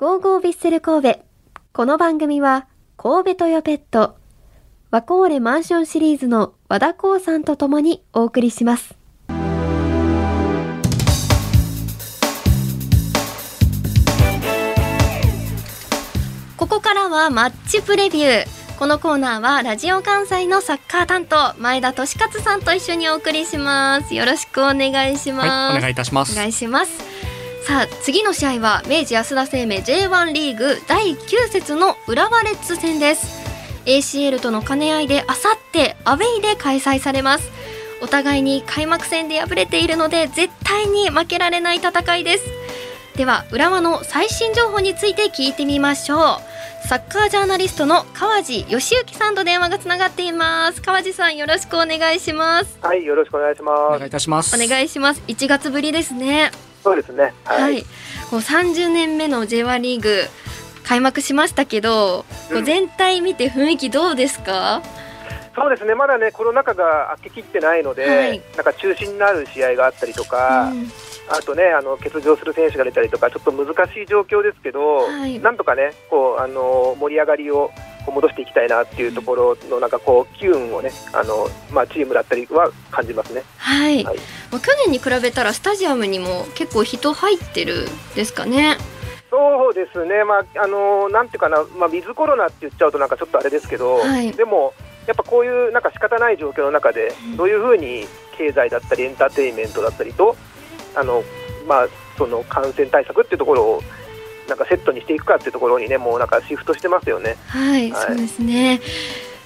ゴーゴービッセル神戸。この番組は、神戸トヨペット、ワコーレマンションシリーズの和田光さんと共にお送りします。ここからはマッチプレビュー。このコーナーはラジオ関西のサッカー担当前田利勝さんと一緒にお送りします。よろしくお願いします。はい、お願いいたしまおす。願いしますさあ次の試合は明治安田生命 J1 リーグ第9節の浦和レッズ戦です。ACL との兼ね合いであさってアウェイで開催されます。お互いに開幕戦で敗れているので絶対に負けられない戦いです。では浦和の最新情報について聞いてみましょう。サッカージャーナリストの川地義行さんと電話がつながっています。川地さんよろしくお願いします。はい、よろしくお願いしおます。願いいたします。お願いします。1月ぶりですねそうですね。はい、はい。こう30年目の J1 リーグ開幕しましたけど、こううん全体見て雰囲気どうですか？そうですね。まだね、コロナ禍が明けきってないので、はいなんか中止になる試合があったりとか、うんあとね、あの欠場する選手が出たりとか、ちょっと難しい状況ですけど、はいなんとかね、こうあの盛り上がりを戻していきたいなっていうところのなんかこう機運をね、あのまあチームだったりは感じますね。はい。はいまあ去年に比べたらスタジアムにも結構人入ってるですかね。そうですね、まああのなんていうかな、まあ、ウィズコロナって言っちゃうとなんかちょっとあれですけど、はいでもやっぱこういうなんか仕方ない状況の中でうんどういうふうに経済だったりエンターテインメントだったりとあの、まあ、その感染対策っていうところをなんかセットにしていくかっていうところにねもうなんかシフトしてますよね。はい、はいそうですね。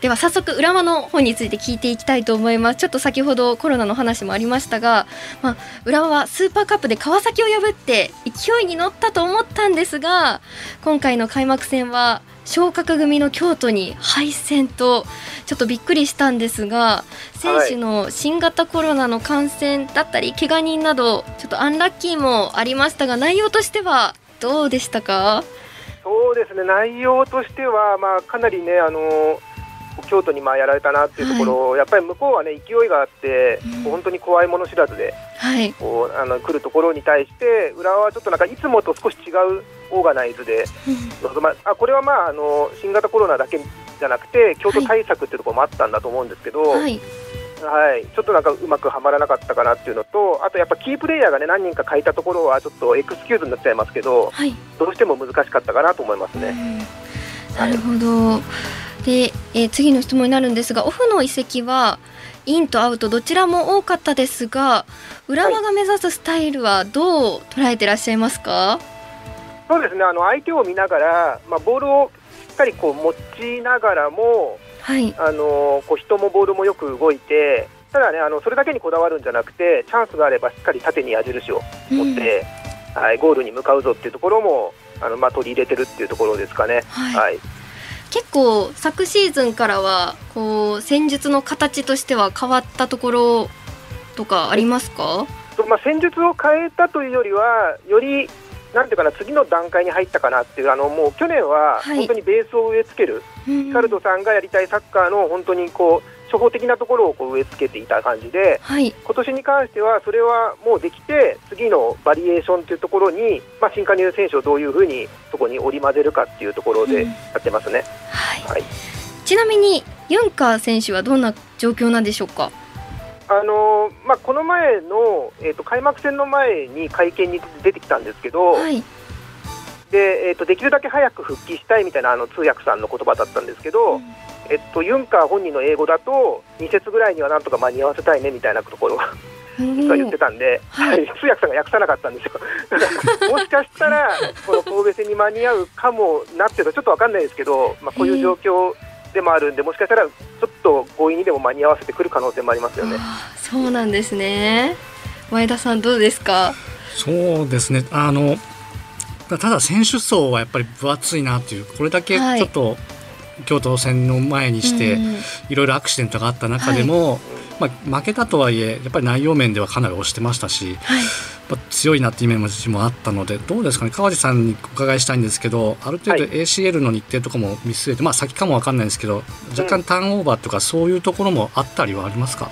では早速浦和の方について聞いていきたいと思いますちょっと先ほどコロナの話もありましたが、まあ、浦和はスーパーカップで川崎を破って勢いに乗ったと思ったんですが今回の開幕戦は昇格組の京都に敗戦とちょっとびっくりしたんですが選手の新型コロナの感染だったり怪我人などちょっとアンラッキーもありましたが内容としてはどうでしたか？そうですね。内容としては、まあ、かなりねあの京都にまあやられたなっていうところ、やっぱり向こうはね勢いがあって、うん。本当に怖いもの知らずではい、こうあの来るところに対して浦和はちょっとなんかいつもと少し違うオーガナイズで臨まあこれはまああの新型コロナだけじゃなくて京都対策っていうところもあったんだと思うんですけど、ははいい、ちょっとなんかうまくはまらなかったかなっていうのとあとやっぱキープレイヤーがね何人か変えたところはちょっとエクスキューズになっちゃいますけどはいどうしても難しかったかなと思いますね。なるほど。で、えー次の質問になるんですが、オフの移籍はインとアウトどちらも多かったですが、浦和が目指すスタイルはどう捉えてらっしゃいますか？そうですねあの相手を見ながら、まあ、ボールをしっかりこう持ちながらもはい、あのこう人もボールもよく動いて、ただね、あのそれだけにこだわるんじゃなくて、チャンスがあればしっかり縦に矢印を持って、はい、ゴールに向かうぞっていうところもあの、まあ、取り入れてるっていうところですかね。はいはい、結構昨シーズンからはこう戦術の形としては変わったところとかありますか？とまあ、戦術を変えたというよりは、よりなんていうかな、次の段階に入ったかなっていう、あのもう去年ははい本当にベースを植え付ける、ヒヒカルドさんがやりたいサッカーの本当にこう初歩的なところをこう植え付けていた感じで、はい、今年に関してはそれはもうできて次のバリエーションというところに、まあ、新加入選手をどういうふうにそこに織り交ぜるかっていうところでうんやってますね。はい。はいちなみにユンカー選手はどんな状況なんでしょうか？あのーまあ、この前の、えー、と開幕戦の前に会見に出てきたんですけど、はい、でえー、とできるだけ早く復帰したいみたいなあの通訳さんの言葉だったんですけど、えっと、ユンカー本人の英語だと2節ぐらいにはなんとか間に合わせたいねみたいなところを実は言ってたんで、ははいい、通訳さんが訳さなかったんですよ。もしかしたら、この神戸戦に間に合うかもなっていうのはちょっとわかんないですけど、まあ、こういう状況でもあるんで、もしかしたらちょっと強引にでも間に合わせてくる可能性もありますよね。そうなんですね。前田さんどうですか？そうですね。あのただ選手層はやっぱり分厚いなっていうこれだけはいちょっと京都戦の前にしてうんいろいろアクシデントがあった中でも、まあ、負けたとはいえやっぱり内容面ではかなり押してましたし、はい、まあ強いなっていうイメージもあったのでどうですかね。川地さんにお伺いしたいんですけどある程度はい。ACL の日程とかも見据えて、まあ先かもわかんないですけど若干ターンオーバーとかそういうところもあったりはありますか？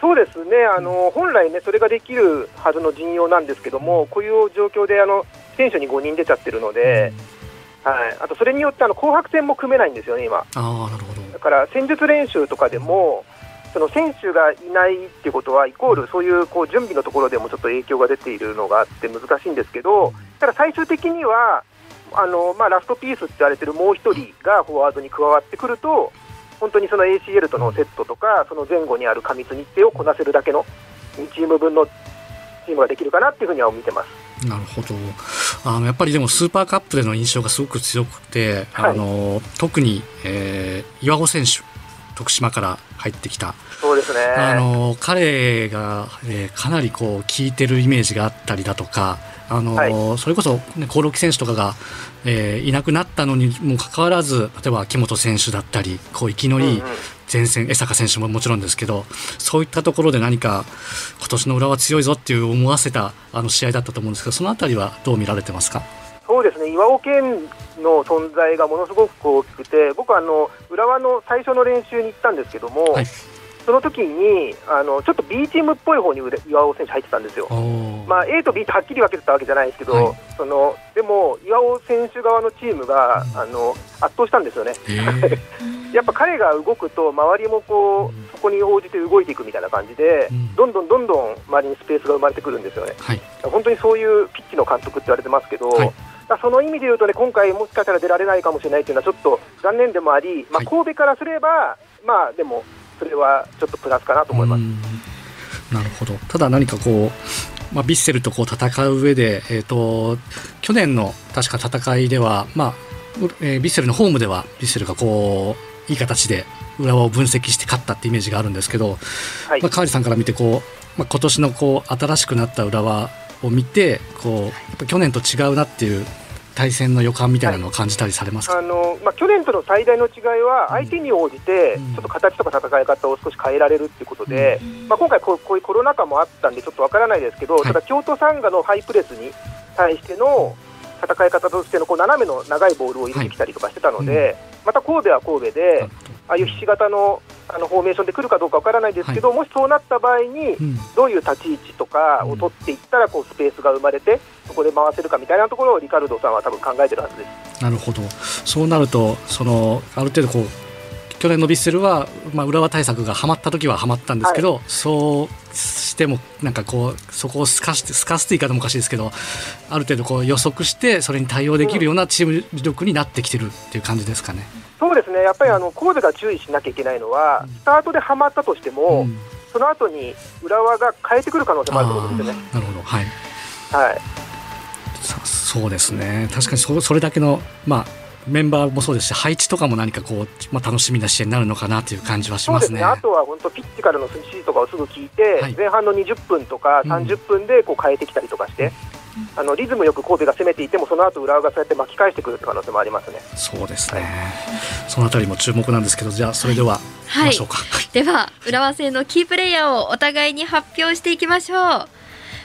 そうですね、あの本来ね、それができるはずの陣容なんですけども、こういう状況であの選手に5人出ちゃってるので、はい、あとそれによってあの紅白戦も組めないんですよね、今。ああなるほど。だから戦術練習とかでも、その選手がいないっていうことは、イコールそういうこう準備のところでもちょっと影響が出ているのがあって難しいんですけど、ただ最終的には、あのまあ、ラストピースって言われてるもう一人がフォワードに加わってくると、本当にその ACL とのセットとか、その前後にある過密日程をこなせるだけの2チーム分のチームができるかなっていうふうには見てます。なるほど。あのやっぱりでもスーパーカップでの印象がすごく強くて、はい、あの特に、えー、岩尾選手徳島から入ってきた。そうですね。あの彼が、えー、かなりこう効いてるイメージがあったりだとかあの、はい、それこそ、ね、興梠選手とかが、えー、いなくなったのにもかかわらず例えば木本選手だったりこう生きのいい前線、江坂選手ももちろんですけどそういったところで何か今年の裏は強いぞっていう思わせたあの試合だったと思うんですけどそのあたりはどう見られてますか？そうですね。岩尾健の存在がものすごく大きくて僕はあの浦和の最初の練習に行ったんですけども、はい。その時にあのちょっと B チームっぽい方に岩尾選手入ってたんですよ。まあ、A と B とはっきり分けてたわけじゃないですけど、はい、そのでも岩尾選手側のチームが、あの圧倒したんですよね。やっぱ彼が動くと周りもこうそこに応じて動いていくみたいな感じで、どんどんどんどん周りにスペースが生まれてくるんですよね。はい、本当にそういうピッチの監督って言われてますけど。はいその意味でいうとね、今回、もしかしたら出られないかもしれないというのは、ちょっと残念でもあり、まあ、神戸からすれば、まあでも、それはちょっとプラスかなと思います。なるほど。ただ何かこう、まあ、ビッセルとこう戦う上で、えーと、去年の確か戦いでは、まあえー、ビッセルのホームではビッセルがこういい形で浦和を分析して勝ったってイメージがあるんですけど、はい、まあ、川地さんから見てこう、まあ、今年のこう新しくなった浦和を見てこう去年と違うなっていう対戦の予感みたいなのを感じたりされますあのまあ、去年との最大の違いは、相手に応じて、ちょっと形とか戦い方を少し変えられるっていうことで、まあ、今回こう、こういうコロナ禍もあったんで、ちょっとわからないですけど、はい、ただ、京都サンガのハイプレスに対しての戦い方としてのこう斜めの長いボールを入れてきたりとかしてたので、はいうん、また神戸は神戸で、ああいうひし形のあのフォーメーションで来るかどうかわからないですけど、はい、もしそうなった場合に、どういう立ち位置とかを取っていったらこうスペースが生まれて、そこで回せるかみたいなところをリカルドさんは多分考えてるはずです。なるほど。そうなるとそのある程度こう去年のヴィッセルは、まあ、浦和対策がはまった時ははまったんですけど、はい、そうしてもなんかこうそこをすかしてすかすって言い方もおかしいですけどある程度こう予測してそれに対応できるようなチーム力になってきてるっていう感じですかね。そうですね。やっぱりあの神戸が注意しなきゃいけないのは、スタートではまったとしても、うん、その後に浦和が変えてくる可能性もあると思うんですよね。なるほど。はい、はい。そうですね。確かにそそれだけの、まあ、メンバーもそうですし配置とかも何かこう、まあ、楽しみな試合になるのかなという感じはしますね、ね、あとは本当ピッチからの指示とかをすぐ聞いて、はい、前半の20分とか30分でこう変えてきたりとかして。うんあのリズムよく神戸が攻めていてもその後浦和がそうやって巻き返してくる可能性もありますね。そうですね。はい、そのあたりも注目なんですけど、じゃあそれでは、はい、では浦和戦のキープレイヤーをお互いに発表していきましょう。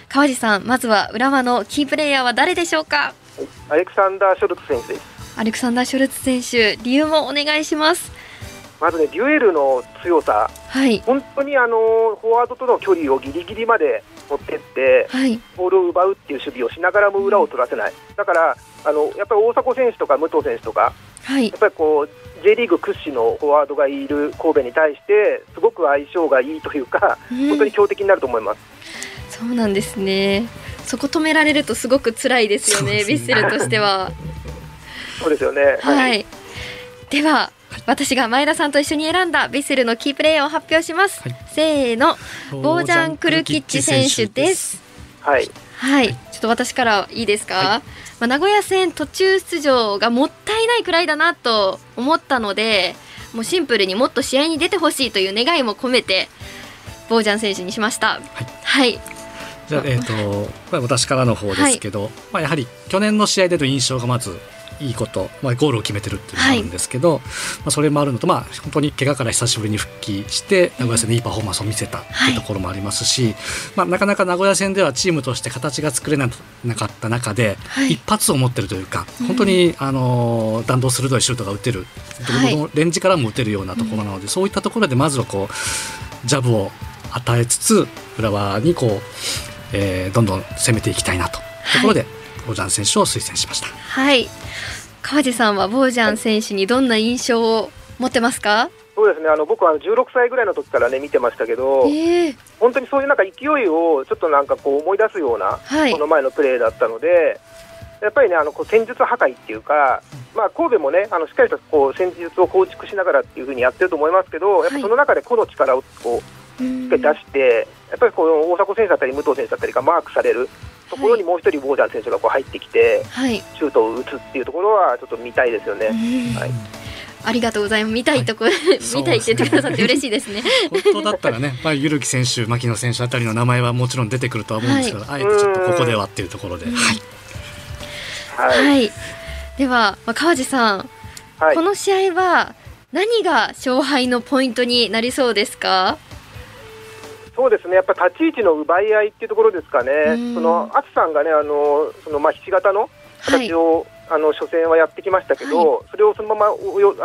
川地さん、まずは浦和のキープレイヤーは誰でしょうか？アレクサンダー・ショルツ選手です。アレクサンダー・ショルツ選手、理由もお願いします。まずね、デュエルの強さ、はい、本当にあのフォワードとの距離をぎりぎりまで持ってって、はい、ボールを奪うっていう守備をしながらも裏を取らせない、だからあのやっぱり大迫選手とか武藤選手とか、はい、やっぱりこう J リーグ屈指のフォワードがいる神戸に対して、すごく相性がいいというか、本当に強敵になると思います。そうなんですね。そこ止められるとすごく辛いですよね、ねヴィッセルとしては。そうですよね。はい。はい、では、私が前田さんと一緒に選んだヴィッセルのキープレーヤーを発表します。はい、せーの、ボージャン・クルキッチ選手です。はい。はい、ちょっと私からいいですか？はい、まあ、名古屋戦途中出場がもったいないくらいだなと思ったので、もうシンプルにもっと試合に出てほしいという願いも込めて。ボージャン選手にしました。はい。はい、じゃあ、えっ、ー、と、私からの方ですけど、はい、まあ、やはり去年の試合での印象がまずいいこと、まあ、ゴールを決めてるっていうのがあるんですけど、はい、まあ、それもあるのと、まあ、本当に怪我から久しぶりに復帰して名古屋戦でいいパフォーマンスを見せたっていうところもありますし、はい、まあ、なかなか名古屋戦ではチームとして形が作れなかった中で、一発を持ってるというか本当に、あの弾道鋭いシュートが打てる、レンジからも打てるようなところなので、そういったところでまずはこうジャブを与えつつ浦和にこうえー、どんどん攻めていきたいなと。ところで、ボージャン選手を推薦しました。はい。川地さんはボージャン選手にどんな印象を持ってますか？そうですね。あの僕は16歳ぐらいの時からね見てましたけど、えー、本当にそういうなんか勢いをちょっとなんかこう思い出すような、はい。この前のプレーだったので、やっぱりね、あのこう戦術破壊っていうか、まあ、神戸もね、あのしっかりとこう戦術を構築しながらっていうふうにやってると思いますけど、やっぱその中で個の力をこうしっかり出して、やっぱりこの大迫選手だったり、武藤選手だったりがマークされるところにもう一人、ボージャン選手がこう入ってきて、はい、シュートを打つっていうところは、ちょっと見たいですよね。はい。ありがとうございます。見たいとこ、はい。見たいって言ってくださって嬉しいですね。本当だったらね、まあ、ゆるき選手、牧野選手あたりの名前はもちろん出てくるとは思うんですけど、あえてちょっとここではっていうところで、はい、はい。はい。では、まあ、川地さん、はい。この試合は何が勝敗のポイントになりそうですか？そうですね、やっぱ立ち位置の奪い合いっていうところですかね。うん、その淳さんがね、あのそのまあひし形のはい。形。を、あの初戦はやってきましたけど、それをそのまま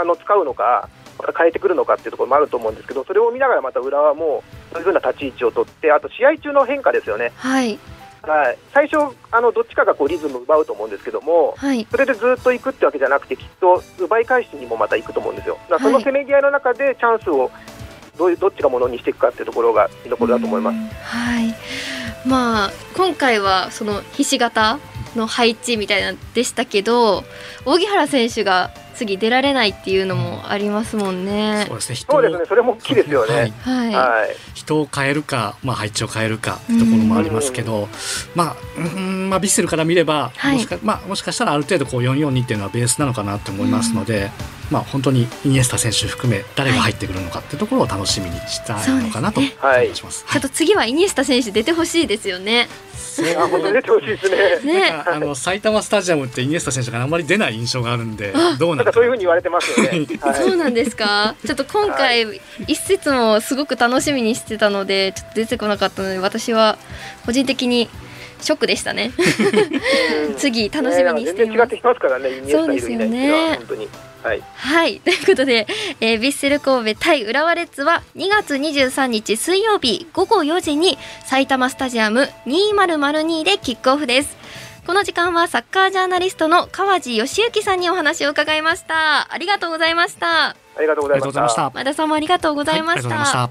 あの使うのか、また変えてくるのかっていうところもあると思うんですけど、それを見ながらまた浦和もそういうふうな立ち位置を取って、あと試合中の変化ですよね、はい。はい、最初、あのどっちかがこうリズムを奪うと思うんですけども、はい。それでずっと行くってわけじゃなくて、きっと奪い返しにもまた行くと思うんですよ、だからそのせめぎ合いの中でチャンスをどういうどっちがものにしていくかっていうところが見どころだと思います。はい。まあ、今回はそのひし形の配置みたいなでしたけど、荻原選手が次出られないっていうのもありますもんねそう。ですね人をそうですね、それも大きいですよはいね。はい。はい人を変えるか、まあ、配置を変えるかってところもありますけど、まあ、うんまあ、ビッセルから見れば、はいもしかまあ、もしかしたらある程度こう442っていうのはベースなのかなと思いますので、まあ、本当にイニエスタ選手含め誰が入ってくるのかっていうところを楽しみにしたいのかなとそうですねはいます。ちょっと次はイニエスタ選手出てほしいですよね。あ本当に出てほしいですね。ね。あの埼玉スタジアムってイニエスタ選手があんまり出ない印象があるんでどうなるかそういうふうに言われてますよね。はい、そうなんですか？ちょっと今回、一節もすごく楽しみにしてたので、ちょっと出てこなかったので、私は個人的にショックでしたね。うん次楽しみにしていますねますからね、そうですよね。はい。はい、ということで、えー、ヴィッセル神戸対浦和レッズは2月23日水曜日午後4時に埼玉スタジアム2002でキックオフです。この時間はサッカージャーナリストの川地義行さんにお話を伺いました。ありがとうございました。ありがとうございました。前田さんもありがとうございまし。したた。